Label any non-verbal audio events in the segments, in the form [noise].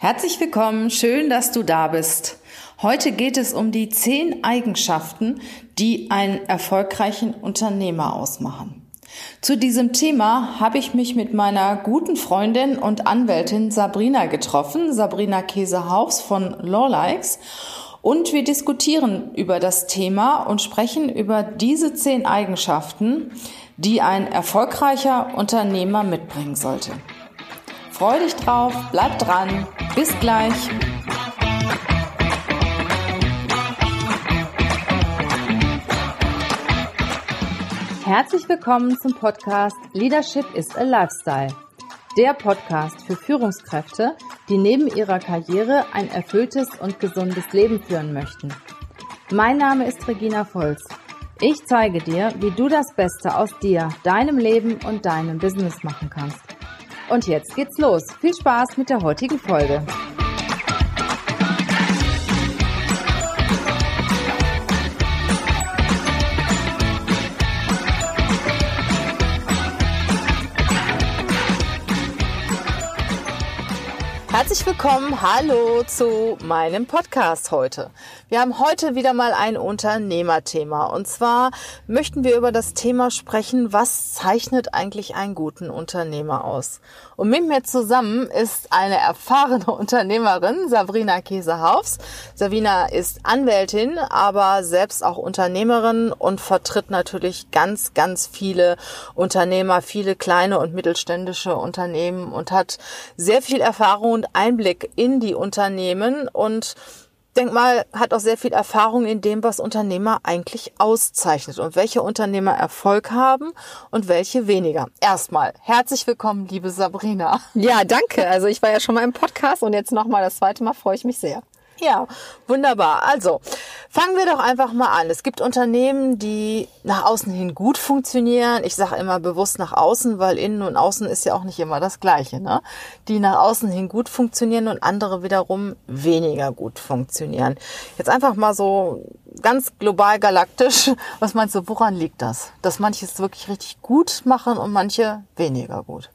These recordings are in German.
Herzlich willkommen, schön, dass du da bist. Heute geht es um die zehn Eigenschaften, die einen erfolgreichen Unternehmer ausmachen. Zu diesem Thema habe ich mich mit meiner guten Freundin und Anwältin Sabrina getroffen, Sabrina Käsehaus von Lawlikes. Und wir diskutieren über das Thema und sprechen über diese zehn Eigenschaften, die ein erfolgreicher Unternehmer mitbringen sollte. Freu dich drauf, bleib dran. Bis gleich. Herzlich willkommen zum Podcast Leadership is a Lifestyle. Der Podcast für Führungskräfte, die neben ihrer Karriere ein erfülltes und gesundes Leben führen möchten. Mein Name ist Regina Volz. Ich zeige dir, wie du das Beste aus dir, deinem Leben und deinem Business machen kannst. Und jetzt geht's los. Viel Spaß mit der heutigen Folge. Herzlich willkommen, hallo zu meinem Podcast heute. Wir haben heute wieder mal ein Unternehmerthema und zwar möchten wir über das Thema sprechen, was zeichnet eigentlich einen guten Unternehmer aus? Und mit mir zusammen ist eine erfahrene [laughs] Unternehmerin, Sabrina Käsehaufs. Sabrina ist Anwältin, aber selbst auch Unternehmerin und vertritt natürlich ganz, ganz viele Unternehmer, viele kleine und mittelständische Unternehmen und hat sehr viel Erfahrung und Einblick in die Unternehmen und denk mal, hat auch sehr viel Erfahrung in dem, was Unternehmer eigentlich auszeichnet und welche Unternehmer Erfolg haben und welche weniger. Erstmal herzlich willkommen, liebe Sabrina. Ja, danke. Also ich war ja schon mal im Podcast und jetzt nochmal das zweite Mal freue ich mich sehr. Ja, wunderbar. Also, fangen wir doch einfach mal an. Es gibt Unternehmen, die nach außen hin gut funktionieren. Ich sage immer bewusst nach außen, weil innen und außen ist ja auch nicht immer das Gleiche. Ne? Die nach außen hin gut funktionieren und andere wiederum weniger gut funktionieren. Jetzt einfach mal so ganz global galaktisch. Was meinst du, woran liegt das? Dass manche es wirklich richtig gut machen und manche weniger gut?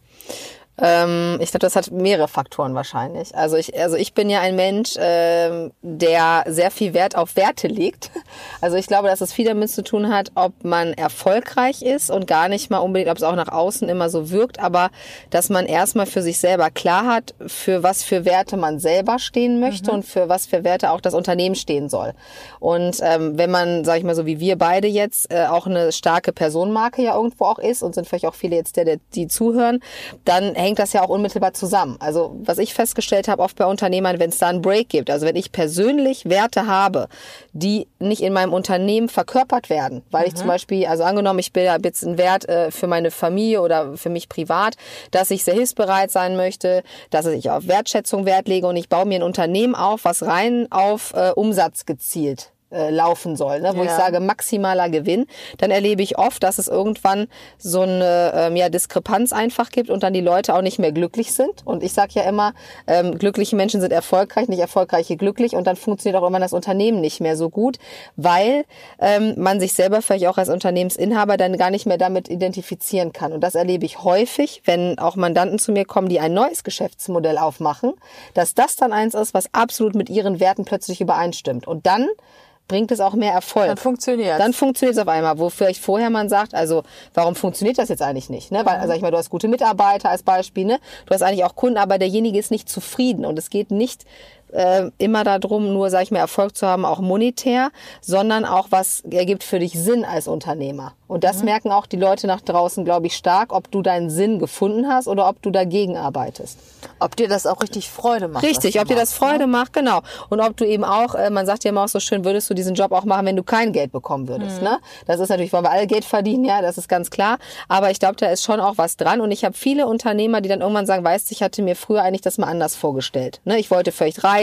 Ähm, ich glaube, das hat mehrere Faktoren wahrscheinlich. Also ich, also ich bin ja ein Mensch, ähm, der sehr viel Wert auf Werte legt. [laughs] Also ich glaube, dass es viel damit zu tun hat, ob man erfolgreich ist und gar nicht mal unbedingt, ob es auch nach außen immer so wirkt, aber dass man erstmal für sich selber klar hat, für was für Werte man selber stehen möchte mhm. und für was für Werte auch das Unternehmen stehen soll. Und ähm, wenn man, sage ich mal so wie wir beide jetzt, äh, auch eine starke Personenmarke ja irgendwo auch ist und sind vielleicht auch viele jetzt, der, der die zuhören, dann hängt das ja auch unmittelbar zusammen. Also was ich festgestellt habe, oft bei Unternehmern, wenn es da einen Break gibt, also wenn ich persönlich Werte habe, die nicht in meinem Unternehmen verkörpert werden, weil mhm. ich zum Beispiel, also angenommen, ich bin jetzt einen Wert äh, für meine Familie oder für mich privat, dass ich sehr hilfsbereit sein möchte, dass ich auf Wertschätzung Wert lege und ich baue mir ein Unternehmen auf, was rein auf äh, Umsatz gezielt äh, laufen soll, ne? wo ja. ich sage maximaler Gewinn, dann erlebe ich oft, dass es irgendwann so eine ähm, ja, Diskrepanz einfach gibt und dann die Leute auch nicht mehr glücklich sind. Und ich sage ja immer, ähm, glückliche Menschen sind erfolgreich, nicht erfolgreiche glücklich und dann funktioniert auch immer das Unternehmen nicht mehr so gut, weil ähm, man sich selber vielleicht auch als Unternehmensinhaber dann gar nicht mehr damit identifizieren kann. Und das erlebe ich häufig, wenn auch Mandanten zu mir kommen, die ein neues Geschäftsmodell aufmachen, dass das dann eins ist, was absolut mit ihren Werten plötzlich übereinstimmt. Und dann bringt es auch mehr Erfolg. Dann funktioniert Dann funktioniert es auf einmal, wo vielleicht vorher man sagt, also warum funktioniert das jetzt eigentlich nicht? Ne? Weil, mhm. sag ich mal, du hast gute Mitarbeiter als Beispiel, ne? du hast eigentlich auch Kunden, aber derjenige ist nicht zufrieden und es geht nicht äh, immer darum, nur, sag ich mal, Erfolg zu haben, auch monetär, sondern auch, was ergibt für dich Sinn als Unternehmer. Und das mhm. merken auch die Leute nach draußen, glaube ich, stark, ob du deinen Sinn gefunden hast oder ob du dagegen arbeitest. Ob dir das auch richtig Freude macht. Richtig, ob dir das Freude ne? macht, genau. Und ob du eben auch, äh, man sagt ja immer auch so schön, würdest du diesen Job auch machen, wenn du kein Geld bekommen würdest. Mhm. Ne? Das ist natürlich, wollen wir alle Geld verdienen, ja, das ist ganz klar. Aber ich glaube, da ist schon auch was dran. Und ich habe viele Unternehmer, die dann irgendwann sagen, weißt du, ich hatte mir früher eigentlich das mal anders vorgestellt. Ne? Ich wollte vielleicht reisen,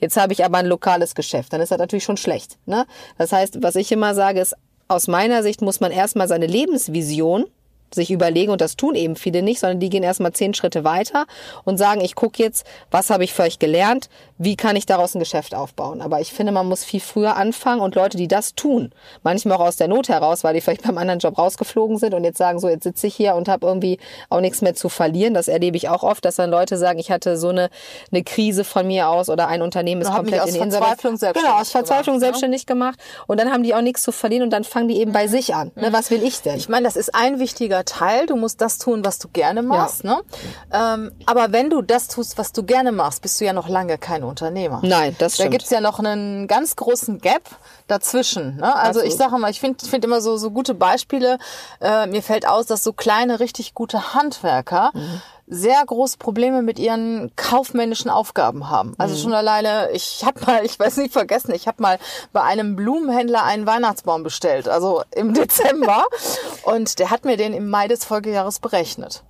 jetzt habe ich aber ein lokales Geschäft. Dann ist das natürlich schon schlecht. Ne? Das heißt, was ich immer sage, ist, aus meiner Sicht muss man erstmal seine Lebensvision sich überlegen, und das tun eben viele nicht, sondern die gehen erstmal zehn Schritte weiter und sagen, ich gucke jetzt, was habe ich für euch gelernt, wie kann ich daraus ein Geschäft aufbauen. Aber ich finde, man muss viel früher anfangen und Leute, die das tun, manchmal auch aus der Not heraus, weil die vielleicht [laughs] beim anderen Job rausgeflogen sind und jetzt sagen, so, jetzt sitze ich hier und habe irgendwie auch nichts mehr zu verlieren. Das erlebe ich auch oft, dass dann Leute sagen, ich hatte so eine, eine Krise von mir aus oder ein Unternehmen ist komplett in die Verzweiflung selbstständig Genau, aus Verzweiflung gemacht, ne? selbstständig ne? gemacht und dann haben die auch nichts zu verlieren und dann fangen die eben bei sich an. Ne? Was will ich denn? Ich meine, das ist ein wichtiger Teil. Du musst das tun, was du gerne machst. Ja. Ne? Ähm, aber wenn du das tust, was du gerne machst, bist du ja noch lange kein Unternehmer. Nein, das stimmt. Da gibt's ja noch einen ganz großen Gap dazwischen. Ne? Also Absolut. ich sage mal, ich finde find immer so, so gute Beispiele. Äh, mir fällt aus, dass so kleine, richtig gute Handwerker mhm sehr große Probleme mit ihren kaufmännischen Aufgaben haben. Also mhm. schon alleine, ich habe mal, ich weiß nicht vergessen, ich habe mal bei einem Blumenhändler einen Weihnachtsbaum bestellt, also im [laughs] Dezember, und der hat mir den im Mai des Folgejahres berechnet.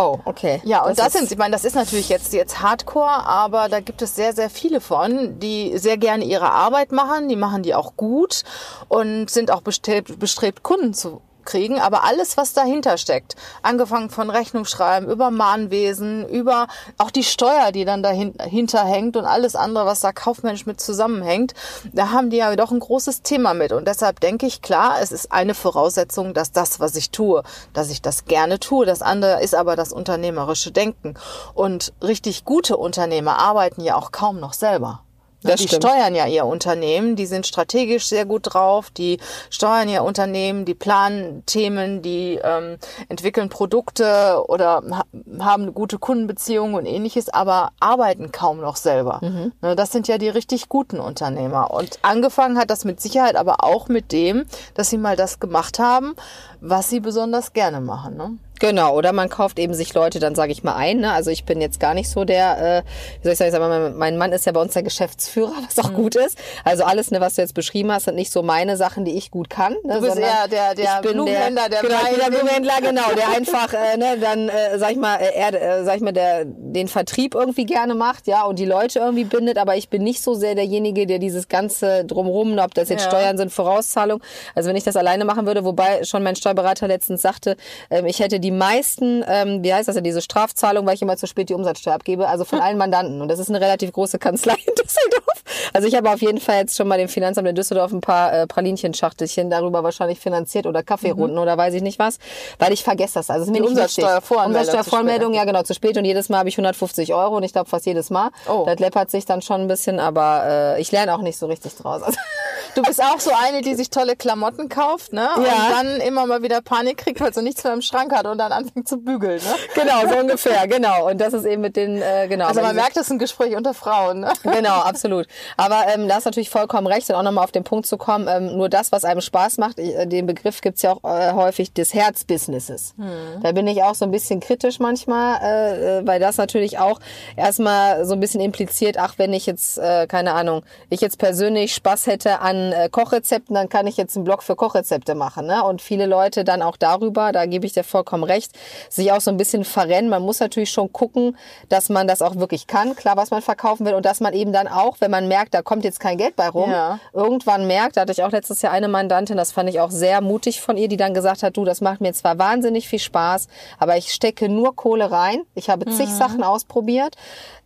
Oh, okay. Ja, und das, das sind, ich meine, das ist natürlich jetzt, jetzt Hardcore, aber da gibt es sehr, sehr viele von, die sehr gerne ihre Arbeit machen, die machen die auch gut und sind auch bestrebt, bestrebt Kunden zu kriegen, aber alles, was dahinter steckt, angefangen von Rechnungsschreiben, über Mahnwesen, über auch die Steuer, die dann dahinter hängt und alles andere, was da kaufmännisch mit zusammenhängt, da haben die ja doch ein großes Thema mit. Und deshalb denke ich, klar, es ist eine Voraussetzung, dass das, was ich tue, dass ich das gerne tue. Das andere ist aber das unternehmerische Denken. Und richtig gute Unternehmer arbeiten ja auch kaum noch selber. Das die stimmt. steuern ja ihr Unternehmen, die sind strategisch sehr gut drauf, die steuern ihr Unternehmen, die planen Themen, die ähm, entwickeln Produkte oder ha haben gute Kundenbeziehungen und ähnliches, aber arbeiten kaum noch selber. Mhm. Ne, das sind ja die richtig guten Unternehmer. Und angefangen hat das mit Sicherheit aber auch mit dem, dass sie mal das gemacht haben, was sie besonders gerne machen. Ne? Genau, oder man kauft eben sich Leute, dann sage ich mal ein. Ne? Also ich bin jetzt gar nicht so der, äh, wie soll ich sagen, mein, mein Mann ist ja bei uns der Geschäftsführer, [laughs] was auch mhm. gut ist. Also alles, ne, was du jetzt beschrieben hast, sind nicht so meine Sachen, die ich gut kann. Ne? Du bist eher der, der Blumenhändler, der, der, genau, der Blumenhändler, [laughs] genau, der einfach, äh, ne, dann, äh, sag ich mal, äh, er, äh, sag ich mal, der den Vertrieb irgendwie gerne macht, ja, und die Leute irgendwie bindet. Aber ich bin nicht so sehr derjenige, der dieses ganze drumrum, ob das jetzt ja. Steuern sind, Vorauszahlung. Also wenn ich das alleine machen würde, wobei schon mein Steuerberater letztens sagte, äh, ich hätte die die meisten, ähm, wie heißt das ja, diese Strafzahlung, weil ich immer zu spät die Umsatzsteuer abgebe, also von hm. allen Mandanten. Und das ist eine relativ große Kanzlei in [laughs] Düsseldorf. Also ich habe auf jeden Fall jetzt schon mal dem Finanzamt in Düsseldorf ein paar äh, Pralinchen-Schachtelchen darüber wahrscheinlich finanziert oder Kaffeerunden mhm. oder weiß ich nicht was, weil ich vergesse das. Also es ist mir die nicht Umsatzsteuervoranmeldung. Umsatzsteuervoranmeldung, ja genau, zu spät und jedes Mal habe ich 150 Euro und ich glaube fast jedes Mal. Oh. Das läppert sich dann schon ein bisschen, aber äh, ich lerne auch nicht so richtig draus. Also [laughs] Du bist auch so eine, die sich tolle Klamotten kauft, ne? Ja. Und dann immer mal wieder Panik kriegt, weil sie nichts mehr im Schrank hat und dann anfängt zu bügeln, ne? Genau, so ungefähr, genau. Und das ist eben mit den, äh, genau. Also man merkt, das ist ein Gespräch unter Frauen, ne? Genau, absolut. Aber ähm, da hast natürlich vollkommen recht und auch nochmal auf den Punkt zu kommen, ähm, nur das, was einem Spaß macht, ich, äh, den Begriff gibt's ja auch äh, häufig des Herzbusinesses. Hm. Da bin ich auch so ein bisschen kritisch manchmal, äh, äh, weil das natürlich auch erstmal so ein bisschen impliziert, ach, wenn ich jetzt, äh, keine Ahnung, ich jetzt persönlich Spaß hätte an äh, Kochrezepten, dann kann ich jetzt einen Blog für Kochrezepte machen. Ne? Und viele Leute dann auch darüber, da gebe ich dir vollkommen recht, sich auch so ein bisschen verrennen. Man muss natürlich schon gucken, dass man das auch wirklich kann, klar, was man verkaufen will und dass man eben dann auch, wenn man merkt, da kommt jetzt kein Geld bei rum, ja. irgendwann merkt, da hatte ich auch letztes Jahr eine Mandantin, das fand ich auch sehr mutig von ihr, die dann gesagt hat, du, das macht mir zwar wahnsinnig viel Spaß, aber ich stecke nur Kohle rein. Ich habe zig mhm. Sachen ausprobiert.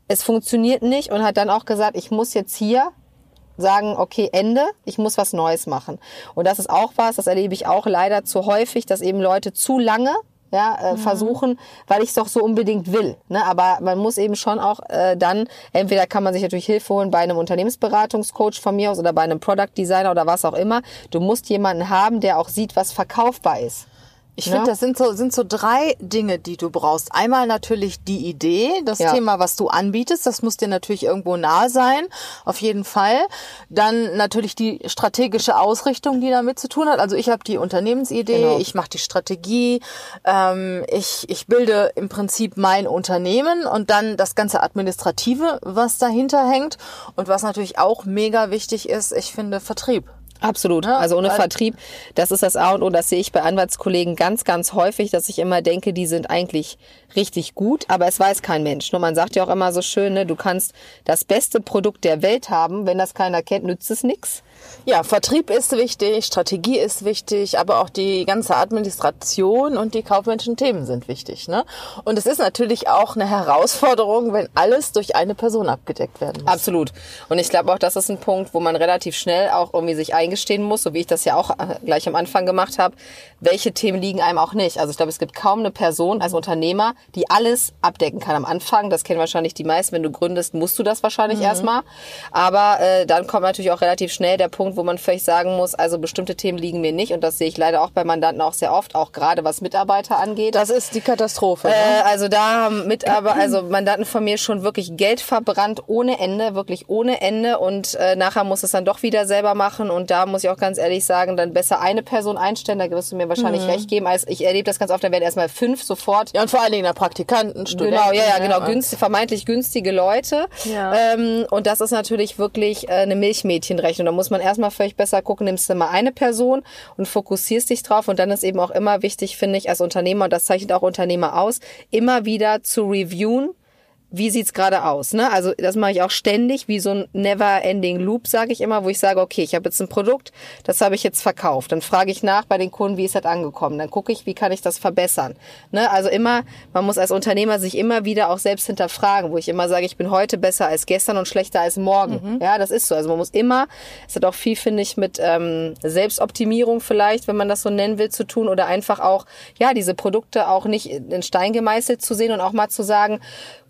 Es funktioniert nicht und hat dann auch gesagt, ich muss jetzt hier sagen, okay, Ende, ich muss was Neues machen. Und das ist auch was, das erlebe ich auch leider zu häufig, dass eben Leute zu lange ja, äh, mhm. versuchen, weil ich es doch so unbedingt will. Ne? Aber man muss eben schon auch äh, dann, entweder kann man sich natürlich Hilfe holen bei einem Unternehmensberatungscoach von mir aus oder bei einem Product Designer oder was auch immer. Du musst jemanden haben, der auch sieht, was verkaufbar ist. Ich finde, das sind so, sind so drei Dinge, die du brauchst. Einmal natürlich die Idee, das ja. Thema, was du anbietest, das muss dir natürlich irgendwo nahe sein, auf jeden Fall. Dann natürlich die strategische Ausrichtung, die damit zu tun hat. Also ich habe die Unternehmensidee, genau. ich mache die Strategie, ähm, ich, ich bilde im Prinzip mein Unternehmen und dann das ganze Administrative, was dahinter hängt. Und was natürlich auch mega wichtig ist, ich finde Vertrieb. Absolut. Also ohne Vertrieb, das ist das A und O. Das sehe ich bei Anwaltskollegen ganz, ganz häufig, dass ich immer denke, die sind eigentlich richtig gut, aber es weiß kein Mensch. Nur man sagt ja auch immer so schön, ne, du kannst das beste Produkt der Welt haben, wenn das keiner kennt, nützt es nichts. Ja, Vertrieb ist wichtig, Strategie ist wichtig, aber auch die ganze Administration und die kaufmännischen Themen sind wichtig. Ne? Und es ist natürlich auch eine Herausforderung, wenn alles durch eine Person abgedeckt werden muss. Absolut. Und ich glaube auch, das ist ein Punkt, wo man relativ schnell auch irgendwie sich eingestehen muss, so wie ich das ja auch äh, gleich am Anfang gemacht habe, welche Themen liegen einem auch nicht. Also ich glaube, es gibt kaum eine Person als Unternehmer, die alles abdecken kann am Anfang. Das kennen wahrscheinlich die meisten. Wenn du gründest, musst du das wahrscheinlich mhm. erstmal. Aber äh, dann kommt natürlich auch relativ schnell der Punkt, wo man vielleicht sagen muss, also bestimmte Themen liegen mir nicht und das sehe ich leider auch bei Mandanten auch sehr oft, auch gerade was Mitarbeiter angeht. Das ist die Katastrophe. Ne? Äh, also da haben Mitarbeiter, also Mandanten von mir schon wirklich Geld verbrannt ohne Ende, wirklich ohne Ende und äh, nachher muss es dann doch wieder selber machen und da muss ich auch ganz ehrlich sagen, dann besser eine Person einstellen, da wirst du mir wahrscheinlich mhm. recht geben, als ich erlebe das ganz oft, dann werden erstmal fünf sofort. Ja und vor allen Dingen der Praktikanten, Studenten. Genau, ja, ja, genau, günstig, vermeintlich günstige Leute. Ja. Ähm, und das ist natürlich wirklich äh, eine Milchmädchenrechnung. Da muss man erstmal vielleicht besser gucken, nimmst du mal eine Person und fokussierst dich drauf. Und dann ist eben auch immer wichtig, finde ich, als Unternehmer, und das zeichnet auch Unternehmer aus, immer wieder zu reviewen, wie sieht's gerade aus? Ne? Also das mache ich auch ständig, wie so ein never-ending Loop, sage ich immer, wo ich sage, okay, ich habe jetzt ein Produkt, das habe ich jetzt verkauft. Dann frage ich nach bei den Kunden, wie ist das angekommen? Dann gucke ich, wie kann ich das verbessern? Ne? Also immer, man muss als Unternehmer sich immer wieder auch selbst hinterfragen, wo ich immer sage, ich bin heute besser als gestern und schlechter als morgen. Mhm. Ja, das ist so. Also man muss immer, es hat auch viel, finde ich, mit ähm, Selbstoptimierung vielleicht, wenn man das so nennen will, zu tun oder einfach auch, ja, diese Produkte auch nicht in Stein gemeißelt zu sehen und auch mal zu sagen,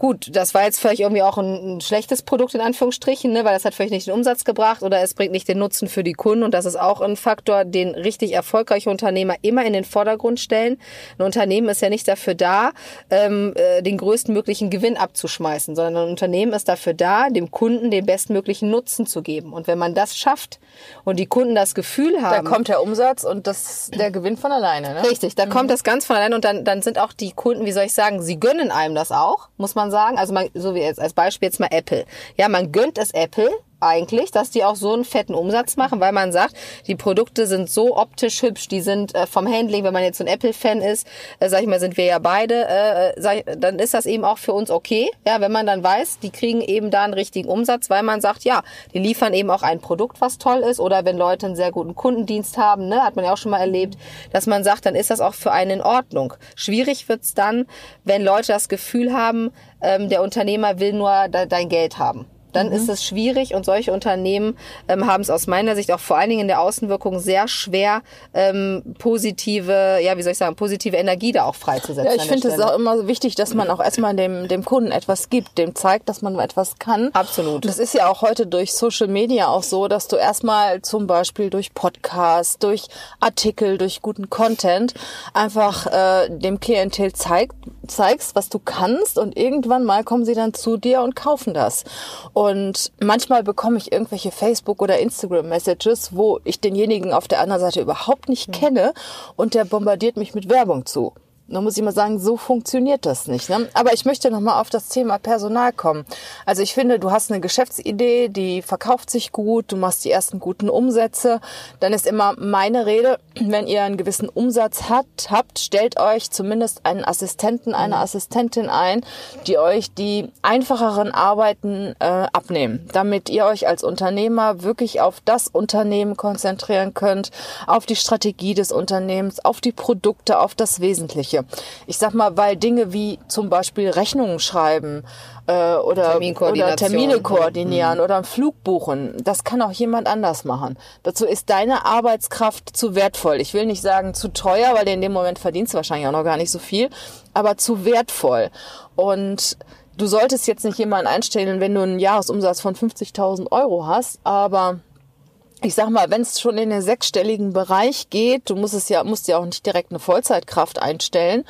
gut, das war jetzt vielleicht irgendwie auch ein, ein, schlechtes Produkt in Anführungsstrichen, ne, weil das hat vielleicht nicht den Umsatz gebracht oder es bringt nicht den Nutzen für die Kunden und das ist auch ein Faktor, den richtig erfolgreiche Unternehmer immer in den Vordergrund stellen. Ein Unternehmen ist ja nicht dafür da, ähm, äh, den größtmöglichen Gewinn abzuschmeißen, sondern ein Unternehmen ist dafür da, dem Kunden den bestmöglichen Nutzen zu geben. Und wenn man das schafft und die Kunden das Gefühl haben, da kommt der Umsatz und das der Gewinn von alleine. Ne? Richtig, da mhm. kommt das ganz von alleine und dann dann sind auch die Kunden, wie soll ich sagen, sie gönnen einem das auch, muss man sagen. Also man, so wie jetzt als Beispiel jetzt mal Apple. Ja, man gönnt es Apple, eigentlich, dass die auch so einen fetten Umsatz machen, weil man sagt, die Produkte sind so optisch hübsch, die sind äh, vom Handling, wenn man jetzt so ein Apple-Fan ist, äh, sag ich mal, sind wir ja beide, äh, sag ich, dann ist das eben auch für uns okay, ja, wenn man dann weiß, die kriegen eben da einen richtigen Umsatz, weil man sagt, ja, die liefern eben auch ein Produkt, was toll ist, oder wenn Leute einen sehr guten Kundendienst haben, ne, hat man ja auch schon mal erlebt, dass man sagt, dann ist das auch für einen in Ordnung. Schwierig wird's dann, wenn Leute das Gefühl haben, ähm, der Unternehmer will nur de dein Geld haben dann mhm. ist es schwierig und solche Unternehmen ähm, haben es aus meiner Sicht auch vor allen Dingen in der Außenwirkung sehr schwer, ähm, positive, ja, wie soll ich sagen, positive Energie da auch freizusetzen. Ja, ich finde es auch immer wichtig, dass man auch erstmal dem, dem Kunden etwas gibt, dem zeigt, dass man etwas kann. Absolut. Das ist ja auch heute durch Social Media auch so, dass du erstmal zum Beispiel durch Podcasts, durch Artikel, durch guten Content einfach äh, dem Klientel zeigt, zeigst, was du kannst und irgendwann mal kommen sie dann zu dir und kaufen das. Und manchmal bekomme ich irgendwelche Facebook- oder Instagram-Messages, wo ich denjenigen auf der anderen Seite überhaupt nicht mhm. kenne und der bombardiert mich mit Werbung zu. Da muss ich mal sagen, so funktioniert das nicht. Ne? Aber ich möchte nochmal auf das Thema Personal kommen. Also ich finde, du hast eine Geschäftsidee, die verkauft sich gut, du machst die ersten guten Umsätze. Dann ist immer meine Rede, wenn ihr einen gewissen Umsatz habt, habt stellt euch zumindest einen Assistenten, eine mhm. Assistentin ein, die euch die einfacheren Arbeiten äh, abnehmen, damit ihr euch als Unternehmer wirklich auf das Unternehmen konzentrieren könnt, auf die Strategie des Unternehmens, auf die Produkte, auf das Wesentliche. Ich sag mal, weil Dinge wie zum Beispiel Rechnungen schreiben äh, oder, oder Termine koordinieren mhm. oder einen Flug buchen, das kann auch jemand anders machen. Dazu ist deine Arbeitskraft zu wertvoll. Ich will nicht sagen zu teuer, weil in dem Moment verdienst du wahrscheinlich auch noch gar nicht so viel, aber zu wertvoll. Und du solltest jetzt nicht jemanden einstellen, wenn du einen Jahresumsatz von 50.000 Euro hast, aber ich sag mal, wenn es schon in den sechsstelligen Bereich geht, du musst es ja, musst ja auch nicht direkt eine Vollzeitkraft einstellen,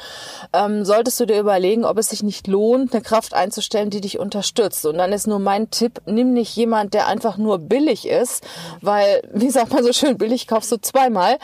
ähm, solltest du dir überlegen, ob es sich nicht lohnt, eine Kraft einzustellen, die dich unterstützt. Und dann ist nur mein Tipp, nimm nicht jemand, der einfach nur billig ist, weil, [laughs] wie sagt man so schön, billig kaufst du zweimal,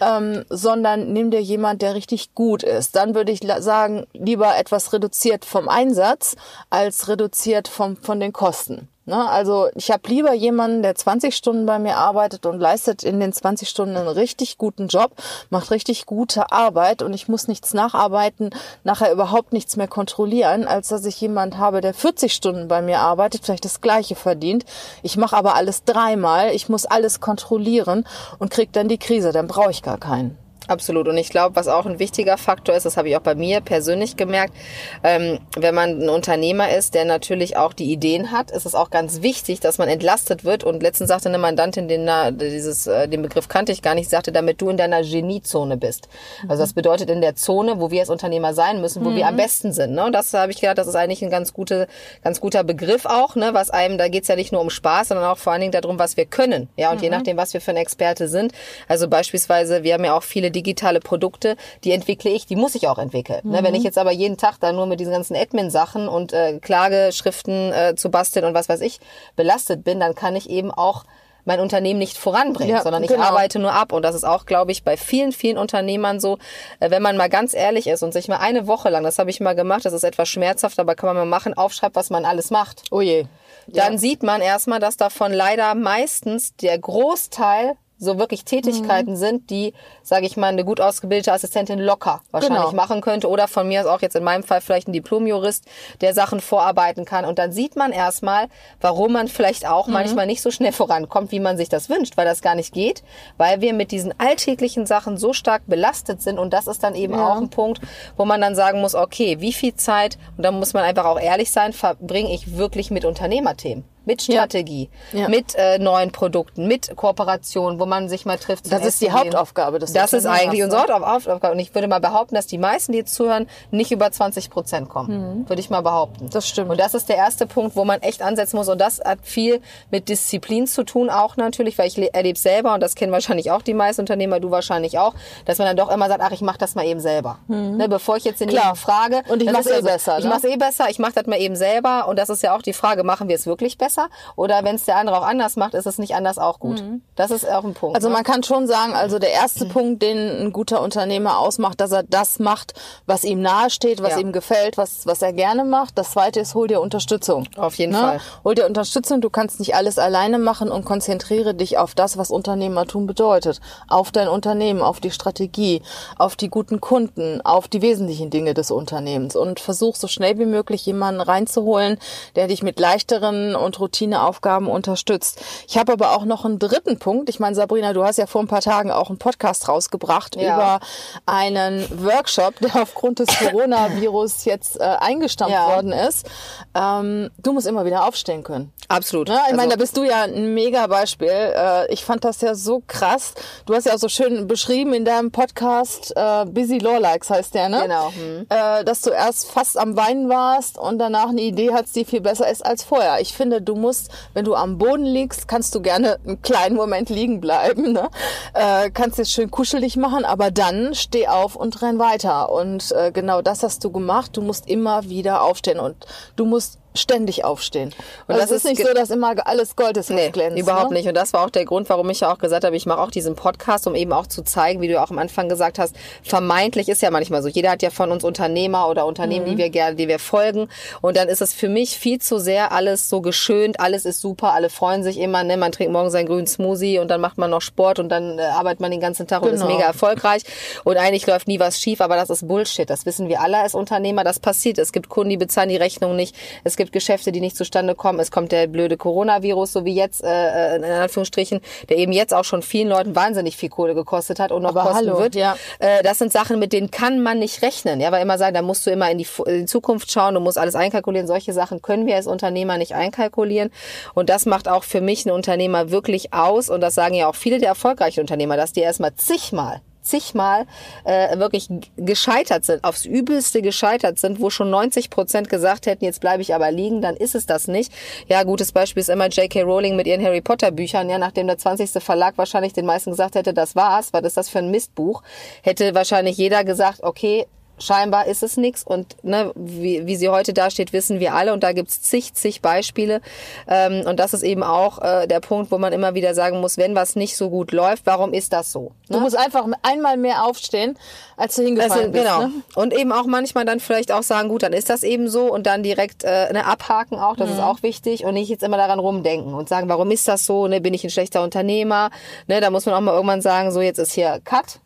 ähm, sondern nimm dir jemand, der richtig gut ist. Dann würde ich sagen, lieber etwas reduziert vom Einsatz als reduziert vom, von den Kosten. Ne? Also ich habe lieber jemanden, der 20 Stunden bei mir arbeitet und leistet in den 20 Stunden einen richtig guten Job, macht richtig gute Arbeit und ich muss nichts nacharbeiten, nachher überhaupt nichts mehr kontrollieren, als dass ich jemand habe, der 40 Stunden bei mir arbeitet, vielleicht das gleiche verdient. Ich mache aber alles dreimal, ich muss alles kontrollieren und krieg dann die Krise, dann brauche ich gar keinen. Absolut. Und ich glaube, was auch ein wichtiger Faktor ist, das habe ich auch bei mir persönlich gemerkt, ähm, wenn man ein Unternehmer ist, der natürlich auch die Ideen hat, ist es auch ganz wichtig, dass man entlastet wird. Und letztens sagte eine Mandantin, den, dieses, äh, den Begriff kannte ich gar nicht, sagte, damit du in deiner Geniezone bist. Also das bedeutet in der Zone, wo wir als Unternehmer sein müssen, wo mhm. wir am besten sind. Ne? Und das habe ich gedacht, das ist eigentlich ein ganz, gute, ganz guter Begriff auch, ne? was einem, da geht's ja nicht nur um Spaß, sondern auch vor allen Dingen darum, was wir können. Ja, und mhm. je nachdem, was wir für ein Experte sind. Also beispielsweise, wir haben ja auch viele digitale Produkte, die entwickle ich, die muss ich auch entwickeln. Mhm. Ne, wenn ich jetzt aber jeden Tag da nur mit diesen ganzen Admin-Sachen und äh, Klageschriften äh, zu basteln und was weiß ich belastet bin, dann kann ich eben auch mein Unternehmen nicht voranbringen, ja, sondern ich genau. arbeite nur ab. Und das ist auch, glaube ich, bei vielen, vielen Unternehmern so, äh, wenn man mal ganz ehrlich ist und sich mal eine Woche lang, das habe ich mal gemacht, das ist etwas schmerzhaft, aber kann man mal machen, aufschreibt, was man alles macht. Oh je. Dann ja. sieht man erstmal, dass davon leider meistens der Großteil so wirklich Tätigkeiten mhm. sind, die, sage ich mal, eine gut ausgebildete Assistentin locker wahrscheinlich genau. machen könnte oder von mir aus auch jetzt in meinem Fall vielleicht ein Diplomjurist, der Sachen vorarbeiten kann. Und dann sieht man erstmal, warum man vielleicht auch mhm. manchmal nicht so schnell [laughs] vorankommt, wie man sich das wünscht, weil das gar nicht geht, weil wir mit diesen alltäglichen Sachen so stark belastet sind. Und das ist dann eben ja. auch ein Punkt, wo man dann sagen muss, okay, wie viel Zeit, und da muss man einfach auch ehrlich sein, verbringe ich wirklich mit Unternehmerthemen mit Strategie, ja. Mit äh, neuen Produkten, mit Kooperationen, wo man sich mal trifft. Das ist die Hauptaufgabe des Das ist eigentlich unsere ne? Hauptaufgabe. Und ich würde mal behaupten, dass die meisten, die jetzt zuhören, nicht über 20 Prozent kommen. Mhm. Würde ich mal behaupten. Das stimmt. Und das ist der erste Punkt, wo man echt ansetzen muss. Und das hat viel mit Disziplin zu tun, auch natürlich, weil ich erlebe selber, und das kennen wahrscheinlich auch die meisten Unternehmer, du wahrscheinlich auch, dass man dann doch immer sagt, ach, ich mache das mal eben selber. Mhm. Ne, bevor ich jetzt den Klar. frage. Und ich mache es eh besser. Ich ne? mache es eh besser, ich mache das mal eben selber. Und das ist ja auch die Frage, machen wir es wirklich besser? Oder wenn es der andere auch anders macht, ist es nicht anders auch gut. Mhm. Das ist auch ein Punkt. Also ne? man kann schon sagen, also der erste mhm. Punkt, den ein guter Unternehmer ausmacht, dass er das macht, was ihm nahesteht, was ja. ihm gefällt, was, was er gerne macht. Das zweite ist, hol dir Unterstützung. Auf jeden ne? Fall. Hol dir Unterstützung. Du kannst nicht alles alleine machen und konzentriere dich auf das, was Unternehmertum bedeutet. Auf dein Unternehmen, auf die Strategie, auf die guten Kunden, auf die wesentlichen Dinge des Unternehmens und versuch so schnell wie möglich jemanden reinzuholen, der dich mit leichteren und Routineaufgaben unterstützt. Ich habe aber auch noch einen dritten Punkt. Ich meine, Sabrina, du hast ja vor ein paar Tagen auch einen Podcast rausgebracht ja. über einen Workshop, der aufgrund des [laughs] Coronavirus jetzt äh, eingestampft ja. worden ist. Ähm, du musst immer wieder aufstehen können. Absolut. Ja, ich also, meine, da bist du ja ein mega Beispiel. Äh, ich fand das ja so krass. Du hast ja auch so schön beschrieben in deinem Podcast, äh, Busy Lawlikes heißt der, ne? Genau. Hm. Äh, dass du erst fast am Weinen warst und danach eine Idee hattest, die viel besser ist als vorher. Ich finde, du musst, wenn du am Boden liegst, kannst du gerne einen kleinen Moment liegen bleiben, ne? Äh, kannst jetzt schön kuschelig machen, aber dann steh auf und renn weiter. Und äh, genau das hast du gemacht. Du musst immer wieder aufstehen und du musst ständig aufstehen. Und also das ist nicht so, dass immer alles Gold ist, nee, glänzt. Überhaupt ne? nicht. Und das war auch der Grund, warum ich ja auch gesagt habe, ich mache auch diesen Podcast, um eben auch zu zeigen, wie du auch am Anfang gesagt hast, vermeintlich ist ja manchmal so. Jeder hat ja von uns Unternehmer oder Unternehmen, mhm. die wir gerne, die wir folgen. Und dann ist es für mich viel zu sehr alles so geschönt, alles ist super, alle freuen sich immer, ne? Man trinkt morgen seinen grünen Smoothie und dann macht man noch Sport und dann äh, arbeitet man den ganzen Tag genau. und ist genau. mega erfolgreich. Und eigentlich läuft nie was schief, aber das ist Bullshit. Das wissen wir alle als Unternehmer. Das passiert. Es gibt Kunden, die bezahlen die Rechnung nicht. Es gibt gibt Geschäfte, die nicht zustande kommen. Es kommt der blöde Coronavirus, so wie jetzt, äh, äh, in Anführungsstrichen, der eben jetzt auch schon vielen Leuten wahnsinnig viel Kohle gekostet hat und noch Aber kosten hallo, wird. Ja. Äh, das sind Sachen, mit denen kann man nicht rechnen. Ja, weil immer sagen, da musst du immer in die, in die Zukunft schauen, du musst alles einkalkulieren. Solche Sachen können wir als Unternehmer nicht einkalkulieren. Und das macht auch für mich einen Unternehmer wirklich aus. Und das sagen ja auch viele der erfolgreichen Unternehmer, dass die erstmal zigmal zigmal äh, wirklich gescheitert sind, aufs Übelste gescheitert sind, wo schon 90 Prozent gesagt hätten, jetzt bleibe ich aber liegen, dann ist es das nicht. Ja, gutes Beispiel ist immer J.K. Rowling mit ihren Harry Potter Büchern. Ja, nachdem der 20. Verlag wahrscheinlich den meisten gesagt hätte, das war's, was ist das für ein Mistbuch, hätte wahrscheinlich jeder gesagt, okay, scheinbar ist es nichts und ne, wie, wie sie heute dasteht, wissen wir alle und da gibt's zig, zig Beispiele ähm, und das ist eben auch äh, der Punkt, wo man immer wieder sagen muss, wenn was nicht so gut läuft, warum ist das so? Ne? Du musst einfach einmal mehr aufstehen, als du hingefallen also, bist. Genau. Ne? Und eben auch manchmal dann vielleicht auch sagen, gut, dann ist das eben so und dann direkt äh, ne, abhaken auch, das mhm. ist auch wichtig und nicht jetzt immer daran rumdenken und sagen, warum ist das so, ne, bin ich ein schlechter Unternehmer, ne, da muss man auch mal irgendwann sagen, so jetzt ist hier Cut,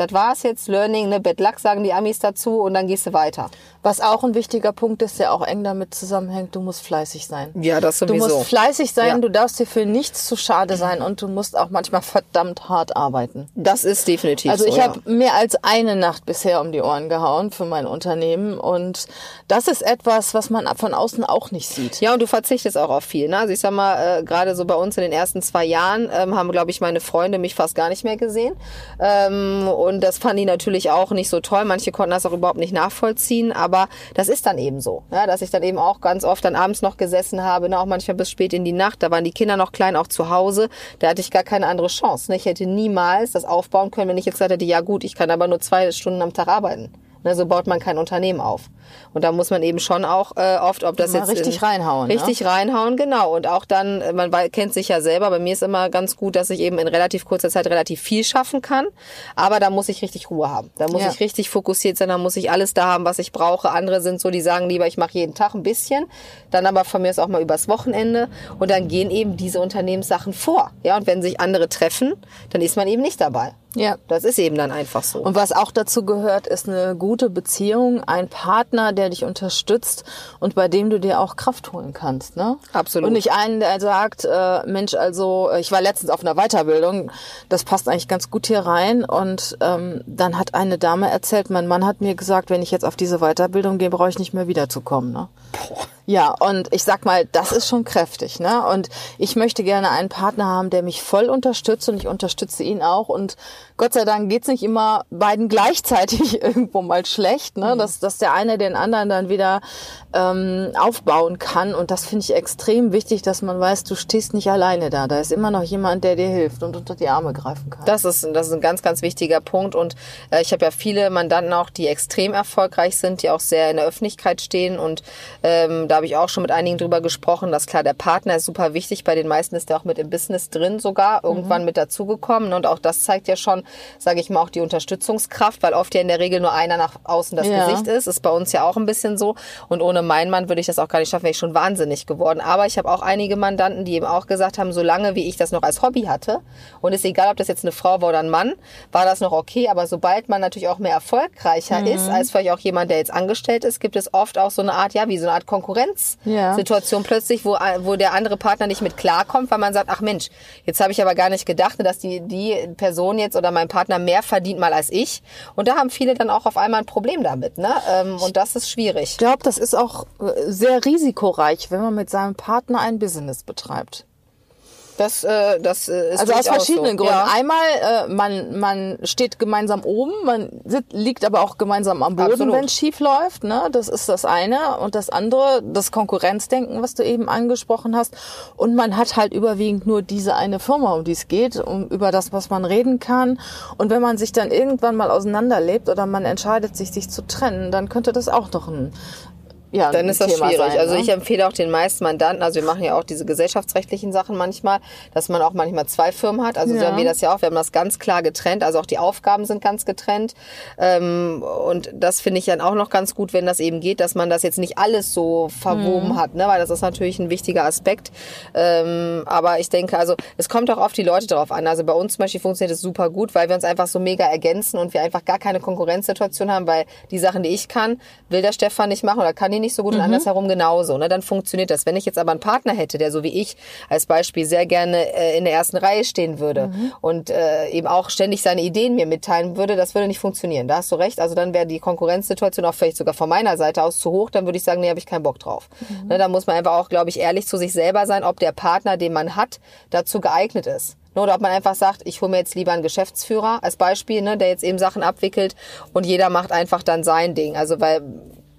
das war's jetzt, Learning, ne, Bad Luck sagen die Amis dazu und dann gehst du weiter. Was auch ein wichtiger Punkt ist, der auch eng damit zusammenhängt, du musst fleißig sein. Ja, das sowieso. Du musst fleißig sein, ja. du darfst dir für nichts zu schade sein und du musst auch manchmal verdammt hart arbeiten. Das ist definitiv Also so, ich ja. habe mehr als eine Nacht bisher um die Ohren gehauen für mein Unternehmen und das ist etwas, was man von außen auch nicht sieht. Ja, und du verzichtest auch auf viel. Ne? Also ich sag mal, äh, gerade so bei uns in den ersten zwei Jahren ähm, haben, glaube ich, meine Freunde mich fast gar nicht mehr gesehen. Ähm, und das fanden die natürlich auch nicht so toll. Manche konnten das auch überhaupt nicht nachvollziehen, aber das ist dann eben so, ja, dass ich dann eben auch ganz oft dann abends noch gesessen habe, ne, auch manchmal bis spät in die Nacht. Da waren die Kinder noch klein, auch zu Hause. Da hatte ich gar keine andere Chance. Ne? Ich hätte niemals das aufbauen können, wenn ich jetzt gesagt hätte, ja gut, ich kann aber nur zwei Stunden am Tag arbeiten. Ne, so baut man kein Unternehmen auf. Und da muss man eben schon auch äh, oft, ob das Mal jetzt richtig in, reinhauen, ne? richtig ne? reinhauen, genau. Und auch dann, äh, man kennt sich ja selber. Bei mir ist immer ganz gut, dass ich eben in relativ kurzer Zeit relativ viel schaffen kann. Aber da muss ich richtig Ruhe haben. Da muss ja. ich richtig fokussiert sein. Da muss ich alles da haben, was ich brauche. Andere sind so, die sagen lieber, ich mache jeden Tag ein bisschen. Dann aber von mir ist auch mal übers Wochenende. Und dann gehen eben diese Unternehmenssachen vor. Ja, und wenn sich andere treffen, dann ist man eben nicht dabei. Ja. Das ist eben dann einfach so. Und was auch dazu gehört, ist eine gute Beziehung, ein Partner, der dich unterstützt und bei dem du dir auch Kraft holen kannst, ne? Absolut. Und nicht einen, der sagt, äh, Mensch, also ich war letztens auf einer Weiterbildung, das passt eigentlich ganz gut hier rein und ähm, dann hat eine Dame erzählt, mein Mann hat mir gesagt, wenn ich jetzt auf diese Weiterbildung gehe, brauche ich nicht mehr wiederzukommen, ne? Boah. Ja, und ich sag mal, das ist schon kräftig, ne? Und ich möchte gerne einen Partner haben, der mich voll unterstützt und ich unterstütze ihn auch. Und Gott sei Dank geht's nicht immer beiden [laughs] gleichzeitig irgendwo mal schlecht, ne? Mhm. Dass, dass der eine den anderen dann wieder ähm, aufbauen kann. Und das finde ich extrem wichtig, dass man weiß, du stehst nicht alleine da. Da ist immer noch jemand, der dir hilft und unter die Arme greifen kann. Das ist, das ist ein ganz, ganz wichtiger Punkt. Und äh, ich habe ja viele Mandanten auch, die extrem erfolgreich sind, die auch sehr in der Öffentlichkeit stehen. Und ähm, da habe ich auch schon mit einigen drüber gesprochen, dass klar, der Partner ist super wichtig. Bei den meisten ist der auch mit im Business drin sogar, irgendwann mhm. mit dazugekommen. Und auch das zeigt ja schon, sage ich mal, auch die Unterstützungskraft, weil oft ja in der Regel nur einer nach außen das ja. Gesicht ist. Ist bei uns ja auch ein bisschen so. Und ohne meinen Mann würde ich das auch gar nicht schaffen, wäre ich schon wahnsinnig geworden. Aber ich habe auch einige Mandanten, die eben auch gesagt haben, solange wie ich das noch als Hobby hatte, und ist egal, ob das jetzt eine Frau war oder ein Mann, war das noch okay. Aber sobald man natürlich auch mehr erfolgreicher mhm. ist, als vielleicht auch jemand, der jetzt angestellt ist, gibt es oft auch so eine Art, ja, wie so eine Art Konkurrenz Konkurrenzsituation ja. plötzlich, wo, wo der andere Partner nicht mit klarkommt, weil man sagt, ach Mensch, jetzt habe ich aber gar nicht gedacht, dass die, die Person jetzt oder mein Partner mehr verdient mal als ich. Und da haben viele dann auch auf einmal ein Problem damit. Ne? Ähm, und das ist schwierig. Ich glaube, das ist auch äh, sehr risikoreich, wenn man mit seinem Partner ein Business betreibt. Das, äh, das äh, ist also aus verschiedenen so. Gründen. Ja. Einmal, äh, man, man steht gemeinsam oben, man sit, liegt aber auch gemeinsam am Boden, wenn es schief läuft. Ne? Das ist das eine. Und das andere, das Konkurrenzdenken, was du eben angesprochen hast. Und man hat halt überwiegend nur diese eine Firma, um die es geht, um über das, was man reden kann. Und wenn man sich dann irgendwann mal auseinanderlebt oder man entscheidet sich, sich zu trennen, dann könnte das auch noch ein ja, dann ist das Thema schwierig. Sein, also ne? ich empfehle auch den meisten Mandanten, also wir machen ja auch diese gesellschaftsrechtlichen Sachen manchmal, dass man auch manchmal zwei Firmen hat. Also ja. so haben wir das ja auch. Wir haben das ganz klar getrennt. Also auch die Aufgaben sind ganz getrennt. Ähm, und das finde ich dann auch noch ganz gut, wenn das eben geht, dass man das jetzt nicht alles so verwoben mhm. hat, ne? weil das ist natürlich ein wichtiger Aspekt. Ähm, aber ich denke, also es kommt auch auf die Leute drauf an. Also bei uns zum Beispiel funktioniert es super gut, weil wir uns einfach so mega ergänzen und wir einfach gar keine Konkurrenzsituation haben, weil die Sachen, die ich kann, will der Stefan nicht machen oder kann die nicht so gut mhm. und andersherum genauso. Ne? Dann funktioniert das. Wenn ich jetzt aber einen Partner hätte, der so wie ich als Beispiel sehr gerne äh, in der ersten Reihe stehen würde mhm. und äh, eben auch ständig seine Ideen mir mitteilen würde, das würde nicht funktionieren. Da hast du recht. Also dann wäre die Konkurrenzsituation auch vielleicht sogar von meiner Seite aus zu hoch. Dann würde ich sagen, nee, habe ich keinen Bock drauf. Mhm. Ne? Da muss man einfach auch, glaube ich, ehrlich zu sich selber sein, ob der Partner, den man hat, dazu geeignet ist. Ne, oder ob man einfach sagt, ich hole mir jetzt lieber einen Geschäftsführer als Beispiel, ne, der jetzt eben Sachen abwickelt und jeder macht einfach dann sein Ding. Also weil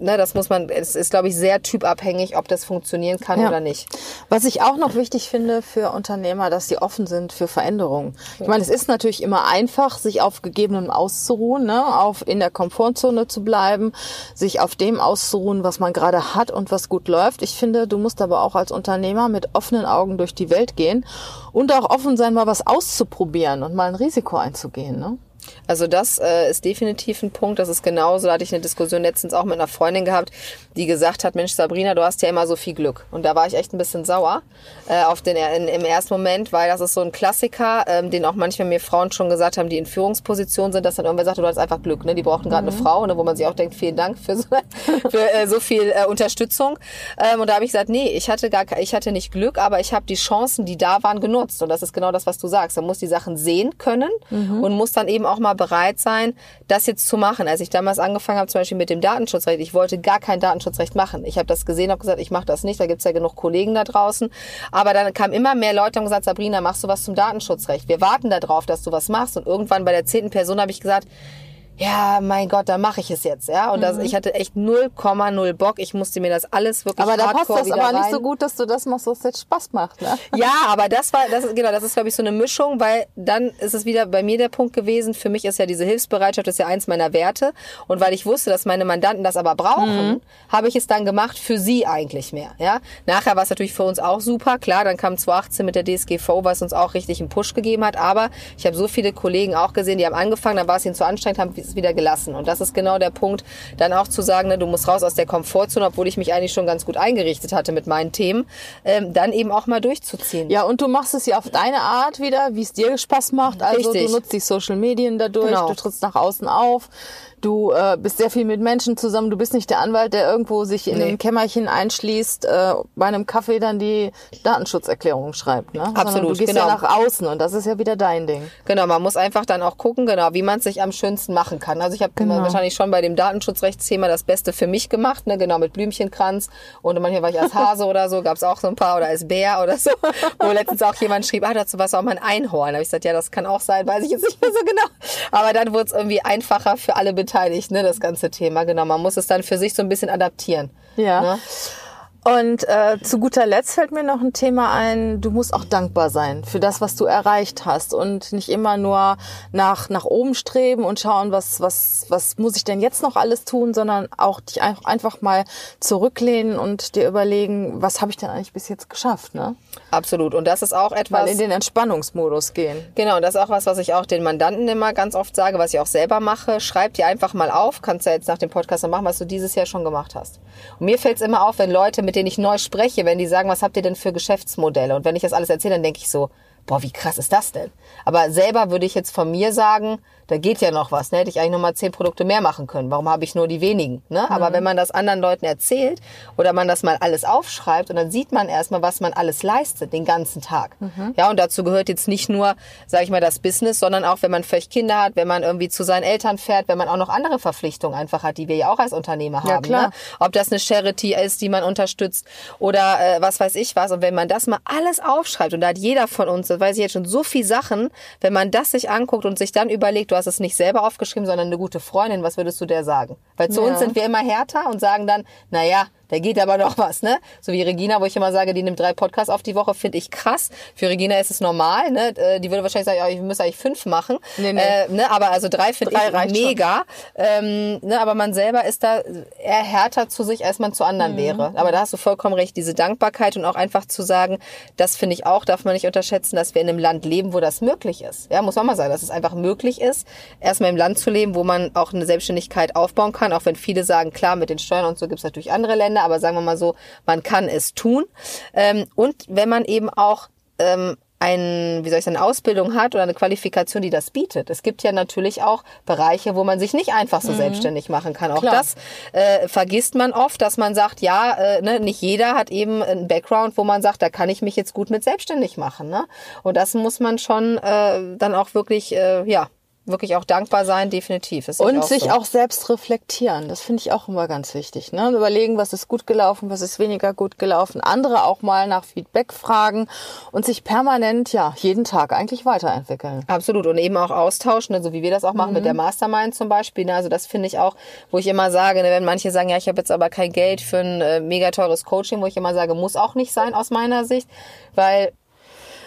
ne, das muss man, es ist, glaube ich, sehr typabhängig, ob das funktionieren kann Ja. oder nicht. Was ich auch noch wichtig finde für Unternehmer, dass sie offen sind für Veränderungen. Ich meine, es ist natürlich immer einfach, sich auf gegebenem auszuruhen, ne? auf in der Komfortzone zu bleiben, sich auf dem auszuruhen, was man gerade hat und was gut läuft. Ich finde, du musst aber auch als Unternehmer mit offenen Augen durch die Welt gehen und auch offen sein, mal was auszuprobieren und mal ein Risiko einzugehen. Ne? Also das äh, ist definitiv ein Punkt. Das ist genauso. Da hatte ich eine Diskussion letztens auch mit einer Freundin gehabt, die gesagt hat, Mensch, Sabrina, du hast ja immer so viel Glück. Und da war ich echt ein bisschen sauer äh, auf den in, im ersten Moment, weil das ist so ein Klassiker, ähm, den auch manchmal mir Frauen schon gesagt haben, die in Führungspositionen sind, dass dann irgendwer sagt, du hast einfach Glück. Ne? Die brauchten gerade eine Frau, ne? wo man sich auch denkt, vielen Dank für so, [laughs] für, äh, so viel äh, Unterstützung. Ähm, und da habe ich gesagt, nee, ich hatte gar, ich hatte nicht Glück, aber ich habe die Chancen, die da waren, genutzt. Und das ist genau das, was du sagst. Man muss die Sachen sehen können und muss dann eben auch mal bereit sein, das jetzt zu machen. Als ich damals angefangen habe, zum Beispiel mit dem Datenschutzrecht, ich wollte gar kein Datenschutzrecht machen. Ich habe das gesehen, habe gesagt, ich mache das nicht. Da gibt's ja genug Kollegen da draußen. Aber dann kamen immer mehr Leute und gesagt, Sabrina, machst du was zum Datenschutzrecht? Wir warten darauf, dass du was machst. Und irgendwann bei der zehnten Person habe ich gesagt, ja, mein Gott, da mache ich es jetzt, ja. Und das, ich hatte echt 0,0 Bock. Ich musste mir das alles wirklich Aber da passt das aber nicht rein. so gut, dass du das machst, was jetzt Spaß macht. Ne? [laughs] Ja, aber das war, das ist, genau, das ist, glaube ich, so eine Mischung, weil dann ist es wieder bei mir der Punkt gewesen. Für mich ist ja diese Hilfsbereitschaft, das ist ja eins meiner Werte. Und weil ich wusste, dass meine Mandanten das aber brauchen, habe ich es dann gemacht für sie eigentlich mehr, ja. Nachher war es natürlich für uns auch super. Klar, dann kam 2018 mit der DSGVO, was uns auch richtig einen Push gegeben hat. Aber ich habe so viele Kollegen auch gesehen, die haben angefangen, dann war es ihnen zu anstrengend, haben es wieder gelassen. Und das ist genau der Punkt, dann auch zu sagen, ne, du musst raus aus der Komfortzone, obwohl ich mich eigentlich schon ganz gut eingerichtet hatte mit meinen Themen, ähm, dann eben auch mal durchzuziehen. Ja, und du machst es ja auf deine Art wieder, wie es dir Spaß macht. Also Richtig. du nutzt die Social Medien dadurch, Genau. du trittst nach außen auf, du äh, bist sehr viel mit Menschen zusammen. Du bist nicht der Anwalt, der irgendwo sich in Nee. einem Kämmerchen einschließt, äh, bei einem Kaffee dann die Datenschutzerklärung schreibt. Ne? Sondern Absolut, du gehst genau. ja nach außen und das ist ja wieder dein Ding. Genau, man muss einfach dann auch gucken, genau, wie man es sich am schönsten machen kann. Also ich habe Genau. wahrscheinlich schon bei dem Datenschutzrechtsthema das Beste für mich gemacht, ne, genau mit Blümchenkranz und manchmal war ich als Hase oder so, gab es auch so ein paar oder als Bär oder so, wo letztens auch jemand schrieb, ah, dazu war es auch mal ein Einhorn. Da habe ich gesagt, ja, das kann auch sein, weiß ich jetzt nicht mehr so genau. Aber dann wurde es irgendwie einfacher für alle beteiligt, ne, das ganze Thema. Genau, man muss es dann für sich so ein bisschen adaptieren. Ja. Ne? Und äh, zu guter Letzt fällt mir noch ein Thema ein, du musst auch dankbar sein für das, was du erreicht hast und nicht immer nur nach, nach oben streben und schauen, was, was, was muss ich denn jetzt noch alles tun, sondern auch dich ein- einfach mal zurücklehnen und dir überlegen, was habe ich denn eigentlich bis jetzt geschafft, ne? Absolut. Und das ist auch etwas. Mal in den Entspannungsmodus gehen. Genau, und das ist auch was, was ich auch den Mandanten immer ganz oft sage, was ich auch selber mache. Schreib dir einfach mal auf, kannst ja jetzt nach dem Podcast noch machen, was du dieses Jahr schon gemacht hast. Und mir fällt es immer auf, wenn Leute, mit denen ich neu spreche, wenn die sagen, was habt ihr denn für Geschäftsmodelle? Und wenn ich das alles erzähle, dann denke ich so, boah, wie krass ist das denn? Aber selber würde ich jetzt von mir sagen, da geht ja noch was. Ne? Hätte ich eigentlich noch mal zehn Produkte mehr machen können. Warum habe ich nur die wenigen? Ne? Aber wenn man das anderen Leuten erzählt oder man das mal alles aufschreibt und dann sieht man erstmal, was man alles leistet den ganzen Tag. Ja, und dazu gehört jetzt nicht nur, sage ich mal, das Business, sondern auch, wenn man vielleicht Kinder hat, wenn man irgendwie zu seinen Eltern fährt, wenn man auch noch andere Verpflichtungen einfach hat, die wir ja auch als Unternehmer Ja, haben. klar. Ne? Ob das eine Charity ist, die man unterstützt oder äh, was weiß ich was. Und wenn man das mal alles aufschreibt, und da hat jeder von uns, das weiß ich jetzt schon, so viel Sachen, wenn man das sich anguckt und sich dann überlegt, du hast es nicht selber aufgeschrieben, sondern eine gute Freundin, was würdest du der sagen? Weil zu Ja. uns sind wir immer härter und sagen dann, na ja, da geht aber noch was, ne? So wie Regina, wo ich immer sage, die nimmt drei Podcasts auf die Woche, finde ich krass. Für Regina ist es normal, ne? Äh, Die würde wahrscheinlich sagen, ja, ich muss eigentlich fünf machen. Nee, nee. Äh, ne? Aber also drei finde ich mega. Ähm, ne? Aber man selber ist da eher härter zu sich, als man zu Mhm. anderen wäre. Aber da hast du vollkommen recht, diese Dankbarkeit und auch einfach zu sagen, das finde ich auch, darf man nicht unterschätzen, dass wir in einem Land leben, wo das möglich ist. Ja, muss man mal sagen, dass es einfach möglich ist, erstmal im Land zu leben, wo man auch eine Selbstständigkeit aufbauen kann, auch wenn viele sagen, klar, mit den Steuern und so gibt es natürlich andere Länder, aber sagen wir mal so, man kann es tun. Ähm, und wenn man eben auch ähm, ein, wie soll ich sagen, eine Ausbildung hat oder eine Qualifikation, die das bietet. Es gibt ja natürlich auch Bereiche, wo man sich nicht einfach so selbstständig machen kann. Auch Klar. das äh, vergisst man oft, dass man sagt, ja, äh, ne, nicht jeder hat eben einen Background, wo man sagt, da kann ich mich jetzt gut mit selbstständig machen. Ne? Und das muss man schon äh, dann auch wirklich, äh, ja, wirklich auch dankbar sein, definitiv. Und auch sich so. auch selbst reflektieren. Das finde ich auch immer ganz wichtig. Ne? Überlegen, was ist gut gelaufen, was ist weniger gut gelaufen. Andere auch mal nach Feedback fragen und sich permanent, ja, jeden Tag eigentlich weiterentwickeln. Absolut. Und eben auch austauschen, also wie wir das auch machen mit der Mastermind zum Beispiel. Ne? Also das finde ich auch, wo ich immer sage, ne, wenn manche sagen, ja, ich habe jetzt aber kein Geld für ein äh, mega teures Coaching, wo ich immer sage, muss auch nicht sein aus meiner Sicht, weil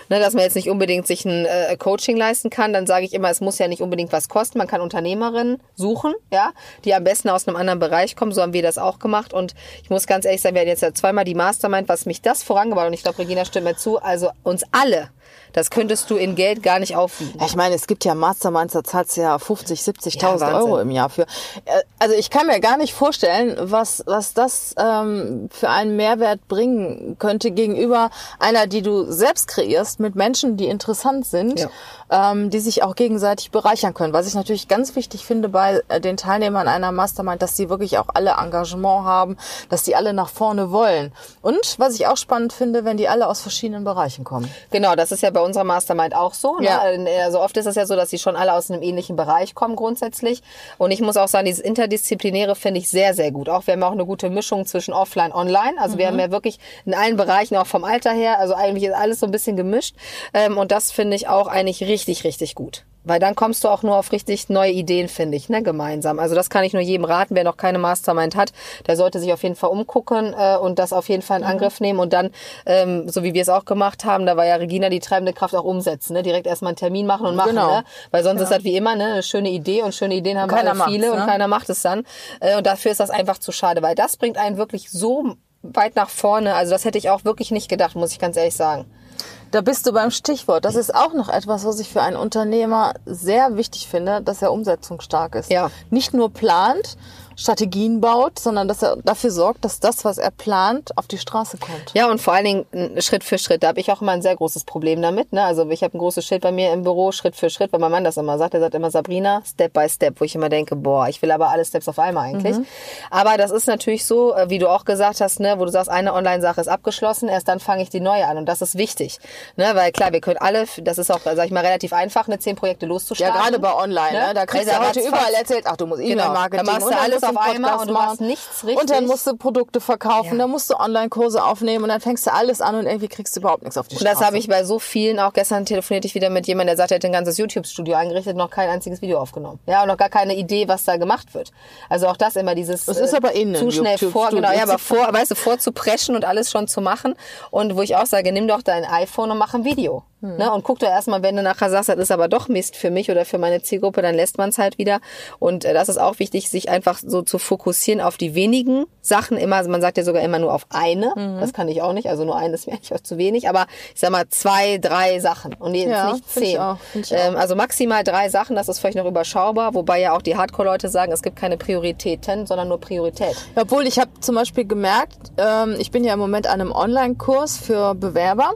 ne, dass man jetzt nicht unbedingt sich ein äh, Coaching leisten kann, dann sage ich immer, es muss ja nicht unbedingt was kosten. Man kann Unternehmerinnen suchen, ja, die am besten aus einem anderen Bereich kommen. So haben wir das auch gemacht. Und ich muss ganz ehrlich sagen, wir hatten jetzt ja zweimal die Mastermind, was mich das vorangebracht und ich glaube, Regina stimmt mir zu. Also uns alle, das könntest du in Geld gar nicht aufwiegen. Ja, ich meine, es gibt ja Masterminds, da zahlst du ja 50, 70.000 Ja. Euro im Jahr für. Äh, Also ich kann mir gar nicht vorstellen, was, was das ähm, für einen Mehrwert bringen könnte gegenüber einer, die du selbst kreierst, mit Menschen, die interessant sind, ähm, die sich auch gegenseitig bereichern können. Was ich natürlich ganz wichtig finde bei äh, den Teilnehmern einer Mastermind, dass die wirklich auch alle Engagement haben, dass die alle nach vorne wollen. Und was ich auch spannend finde, wenn die alle aus verschiedenen Bereichen kommen. Genau, das ist ja bei unserer Mastermind auch so. Ne? Ja. Also oft ist es ja so, dass sie schon alle aus einem ähnlichen Bereich kommen grundsätzlich. Und ich muss auch sagen, dieses Interdisziplinäre finde ich sehr, sehr gut. Auch wir haben auch eine gute Mischung zwischen Offline und Online. Also wir haben ja wirklich in allen Bereichen, auch vom Alter her, also eigentlich ist alles so ein bisschen gemischt. Ähm, Und das finde ich auch eigentlich richtig, richtig gut. Weil dann kommst du auch nur auf richtig neue Ideen, finde ich, ne, gemeinsam. Also das kann ich nur jedem raten, wer noch keine Mastermind hat, der sollte sich auf jeden Fall umgucken äh, und das auf jeden Fall in Angriff nehmen und dann, ähm, so wie wir es auch gemacht haben, da war ja Regina die treibende Kraft auch umsetzen, ne? direkt erstmal einen Termin machen und machen, Genau. ne? weil sonst ist das wie immer ne? eine schöne Idee und schöne Ideen haben Keiner alle viele macht's, und ne? keiner macht es dann äh, und dafür ist das einfach zu schade, weil das bringt einen wirklich so weit nach vorne, also das hätte ich auch wirklich nicht gedacht, muss ich ganz ehrlich sagen. Da bist du beim Stichwort. Das ist auch noch etwas, was ich für einen Unternehmer sehr wichtig finde, dass er umsetzungsstark ist. Ja. Nicht nur plant, Strategien baut, sondern dass er dafür sorgt, dass das, was er plant, auf die Straße kommt. Ja, und vor allen Dingen Schritt für Schritt. Da habe ich auch immer ein sehr großes Problem damit. Ne? Also ich habe ein großes Schild bei mir im Büro, Schritt für Schritt, weil mein Mann das immer sagt. Er sagt immer Sabrina, Step by Step, wo ich immer denke, boah, ich will aber alle Steps auf einmal eigentlich. Aber das ist natürlich so, äh, wie du auch gesagt hast, ne, wo du sagst, eine Online-Sache ist abgeschlossen, erst dann fange ich die neue an. Und das ist wichtig. Ne? Weil klar, wir können alle, das ist auch, sag ich mal, relativ einfach, eine zehn Projekte Ja, loszustarten. gerade bei Online, ne? da kriegst du aber heute überall erzählt, ach, du musst Genau. E-Mail-Marketing Dann machst du und alles auf einmal und du machst nichts richtig. Und dann musst du Produkte verkaufen, Ja. dann musst du Online-Kurse aufnehmen und dann fängst du alles an und irgendwie kriegst du überhaupt nichts auf die Und Straße. das habe ich bei so vielen, auch gestern telefonierte ich wieder mit jemandem, der sagt, er hat ein ganzes YouTube-Studio eingerichtet, noch kein einziges Video aufgenommen. Ja, und noch gar keine Idee, was da gemacht wird. Also auch das immer dieses Es ist äh, aber innen, zu schnell vor, genau, ja, aber vor, weißt du, vorzupreschen und alles schon zu machen. Und wo ich auch sage, nimm doch dein iPhone und mach ein Video. Hm. Ne? Und guck doch erstmal, wenn du nachher sagst, das ist aber doch Mist für mich oder für meine Zielgruppe, dann lässt man es halt wieder. Und äh, das ist auch wichtig, sich einfach so zu fokussieren auf die wenigen Sachen. Immer, also man sagt ja sogar immer nur auf eine. Mhm. Das kann ich auch nicht. Also nur eine ist mir eigentlich auch zu wenig. Aber ich sag mal zwei, drei Sachen. Und jetzt Ja, nicht zehn. auch, ähm, also maximal drei Sachen, das ist vielleicht noch überschaubar. Wobei ja auch die Hardcore-Leute sagen, es gibt keine Prioritäten, sondern nur Priorität. Obwohl ich habe zum Beispiel gemerkt, ähm, ich bin ja im Moment an einem Online-Kurs für Bewerber.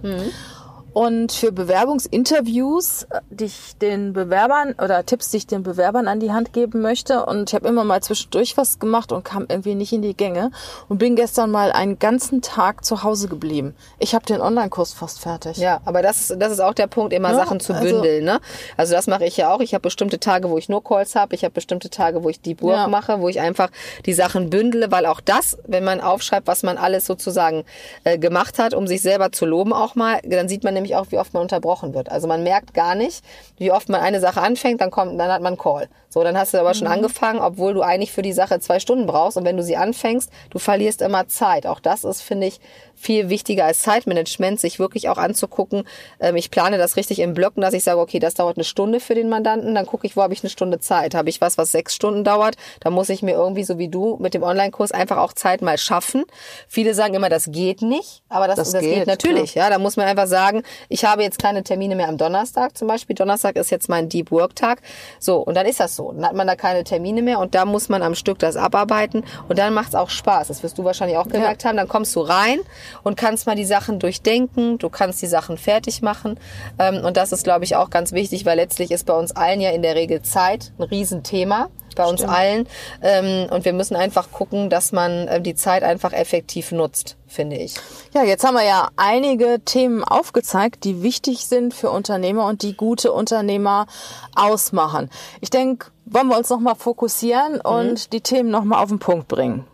Und für Bewerbungsinterviews, äh, die ich den Bewerbern oder Tipps, die ich den Bewerbern an die Hand geben möchte. Und ich habe immer mal zwischendurch was gemacht und kam irgendwie nicht in die Gänge. Und bin gestern mal einen ganzen Tag zu Hause geblieben. Ich habe den Online-Kurs fast fertig. Ja, aber das ist, das ist auch der Punkt, immer Ja, Sachen zu also- bündeln. Ne? Also das mache ich ja auch. Ich habe bestimmte Tage, wo ich nur Calls habe. Ich habe bestimmte Tage, wo ich Deep Work Ja. mache, wo ich einfach die Sachen bündele, weil auch das, wenn man aufschreibt, was man alles sozusagen äh, gemacht hat, um sich selber zu loben auch mal, dann sieht man nämlich auch, wie oft man unterbrochen wird. Also man merkt gar nicht, wie oft man eine Sache anfängt, dann kommt, dann hat man einen Call. So, dann hast du aber schon angefangen, obwohl du eigentlich für die Sache zwei Stunden brauchst. Und wenn du sie anfängst, du verlierst immer Zeit. Auch das ist, finde ich, viel wichtiger als Zeitmanagement, sich wirklich auch anzugucken. Ähm, ich plane das richtig in Blöcken, dass ich sage, okay, das dauert eine Stunde für den Mandanten, dann gucke ich, wo habe ich eine Stunde Zeit. Habe ich was, was sechs Stunden dauert, dann muss ich mir irgendwie, so wie du, mit dem Online-Kurs einfach auch Zeit mal schaffen. Viele sagen immer, das geht nicht, aber das, Das das, geht, geht, natürlich. Ja, da muss man einfach sagen, ich habe jetzt keine Termine mehr am Donnerstag zum Beispiel. Donnerstag ist jetzt mein Deep Work Tag. So, und dann ist das so. Dann hat man da keine Termine mehr und da muss man am Stück das abarbeiten und dann macht's auch Spaß. Das wirst du wahrscheinlich auch gemerkt haben. Dann kommst du rein und kannst mal die Sachen durchdenken. Du kannst die Sachen fertig machen. Ähm, Und das ist, glaube ich, auch ganz wichtig, weil letztlich ist bei uns allen ja in der Regel Zeit ein Riesenthema. bei uns Stimmt. allen. Ähm, und wir müssen einfach gucken, dass man äh, die Zeit einfach effektiv nutzt, finde ich. Ja, jetzt haben wir ja einige Themen aufgezeigt, die wichtig sind für Unternehmer und die gute Unternehmer ausmachen. Ich denke, wollen wir uns nochmal fokussieren und die Themen nochmal auf den Punkt bringen.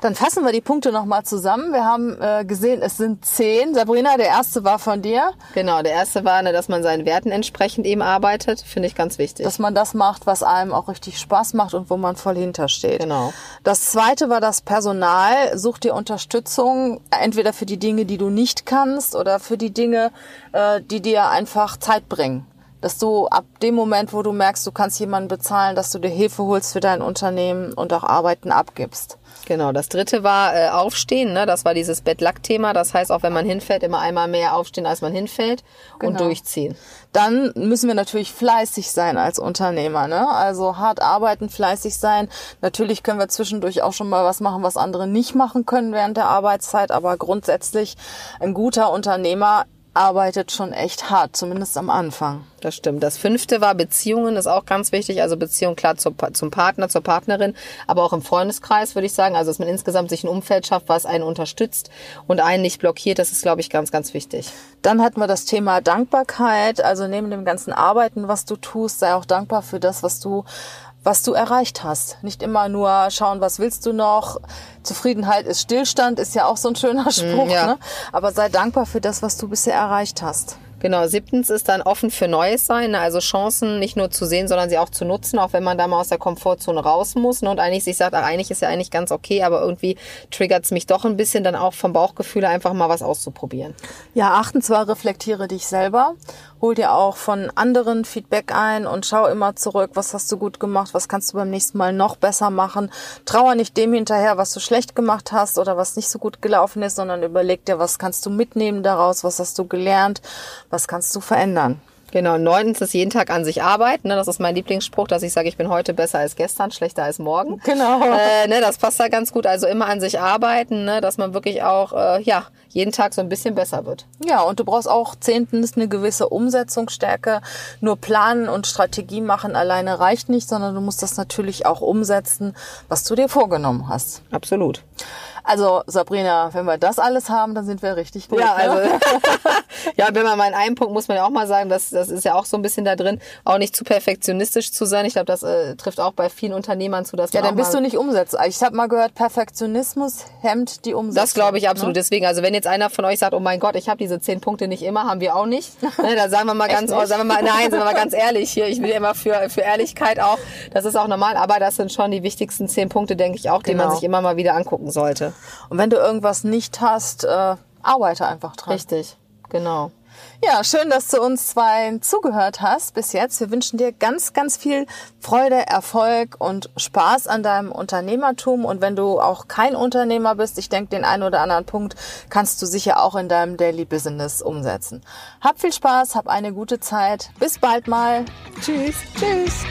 Dann fassen wir die Punkte nochmal zusammen. Wir haben äh, gesehen, es sind zehn. Sabrina, der erste war von dir, Genau, der erste war, ne, dass man seinen Werten entsprechend eben arbeitet, finde ich ganz wichtig. dass man das macht, was einem auch richtig Spaß macht und wo man voll hintersteht. Genau. Das zweite war das Personal. Such dir Unterstützung, entweder für die Dinge, die du nicht kannst oder für die Dinge, äh, die dir einfach Zeit bringen. Dass du ab dem Moment, wo du merkst, du kannst jemanden bezahlen, dass du dir Hilfe holst für dein Unternehmen und auch Arbeiten abgibst. Genau, das dritte war äh, Aufstehen, ne? das war dieses Bettlack-Thema. Das heißt, auch wenn man hinfällt, immer einmal mehr aufstehen, als man hinfällt und Genau. durchziehen. Dann müssen wir natürlich fleißig sein als Unternehmer, ne? Also hart arbeiten, fleißig sein. Natürlich können wir zwischendurch auch schon mal was machen, was andere nicht machen können während der Arbeitszeit, aber grundsätzlich ein guter Unternehmer arbeitet schon echt hart, zumindest am Anfang. Das stimmt. Das fünfte war Beziehungen, das ist auch ganz wichtig. Also Beziehung klar zur, zum Partner, zur Partnerin, aber auch im Freundeskreis würde ich sagen. Also dass man insgesamt sich ein Umfeld schafft, was einen unterstützt und einen nicht blockiert. Das ist, glaube ich, ganz, ganz wichtig. Dann hatten wir das Thema Dankbarkeit. Also neben dem ganzen Arbeiten, was du tust, sei auch dankbar für das, was du was du erreicht hast. Nicht immer nur schauen, was willst du noch. Zufriedenheit ist Stillstand, ist ja auch so ein schöner [laughs] Spruch. ja. ne? Aber sei dankbar für das, was du bisher erreicht hast. Genau, siebtens ist dann offen für Neues sein, ne? also Chancen nicht nur zu sehen, sondern sie auch zu nutzen, auch wenn man da mal aus der Komfortzone raus muss ne? und eigentlich sich sagt, ach, eigentlich ist ja eigentlich ganz okay, aber irgendwie triggert's mich doch ein bisschen, dann auch vom Bauchgefühl einfach mal was auszuprobieren. Ja, achtens war, reflektiere dich selber. Hol dir auch von anderen Feedback ein und schau immer zurück, was hast du gut gemacht, was kannst du beim nächsten Mal noch besser machen. Trauer nicht dem hinterher, was du schlecht gemacht hast oder was nicht so gut gelaufen ist, sondern überleg dir, was kannst du mitnehmen daraus, was hast du gelernt, was kannst du verändern. Genau, neuntens ist jeden Tag an sich arbeiten. Ne? Das ist mein Lieblingsspruch, dass ich sage, ich bin heute besser als gestern, schlechter als morgen. Genau. Äh, ne, das passt da ganz gut. Also immer an sich arbeiten, ne? dass man wirklich auch äh, ja jeden Tag so ein bisschen besser wird. Ja, und du brauchst auch zehntens eine gewisse Umsetzungsstärke. Nur planen und Strategie machen alleine reicht nicht, sondern du musst das natürlich auch umsetzen, was du dir vorgenommen hast. Absolut. Also Sabrina, wenn wir das alles haben, dann sind wir richtig gut. Ja, ne? also [laughs] [laughs] ja, wenn man mal in einem Punkt muss man ja auch mal sagen, das, das ist ja auch so ein bisschen da drin, auch nicht zu perfektionistisch zu sein. Ich glaube, das äh, trifft auch bei vielen Unternehmern zu, dass ja, dann bist du nicht umsetzt. Ich habe mal gehört, Perfektionismus hemmt die Umsetzung. Das glaube ich absolut. Ne? Deswegen, also wenn jetzt einer von euch sagt, oh mein Gott, ich habe diese zehn Punkte nicht immer, haben wir auch nicht. [laughs] Ne, da sagen wir mal ganz, nicht? sagen wir mal, nein, sind wir mal ganz ehrlich hier. Ich will immer für, für Ehrlichkeit auch. Das ist auch normal, aber das sind schon die wichtigsten zehn Punkte, denke ich auch, die man Genau. sich immer mal wieder angucken sollte. Und wenn du irgendwas nicht hast, äh, arbeite einfach dran. Richtig, genau. Ja, schön, dass du uns zwei zugehört hast bis jetzt. Wir wünschen dir ganz, ganz viel Freude, Erfolg und Spaß an deinem Unternehmertum. Und wenn du auch kein Unternehmer bist, ich denke, den einen oder anderen Punkt kannst du sicher auch in deinem Daily Business umsetzen. Hab viel Spaß, hab eine gute Zeit. Bis bald mal. Tschüss. Tschüss.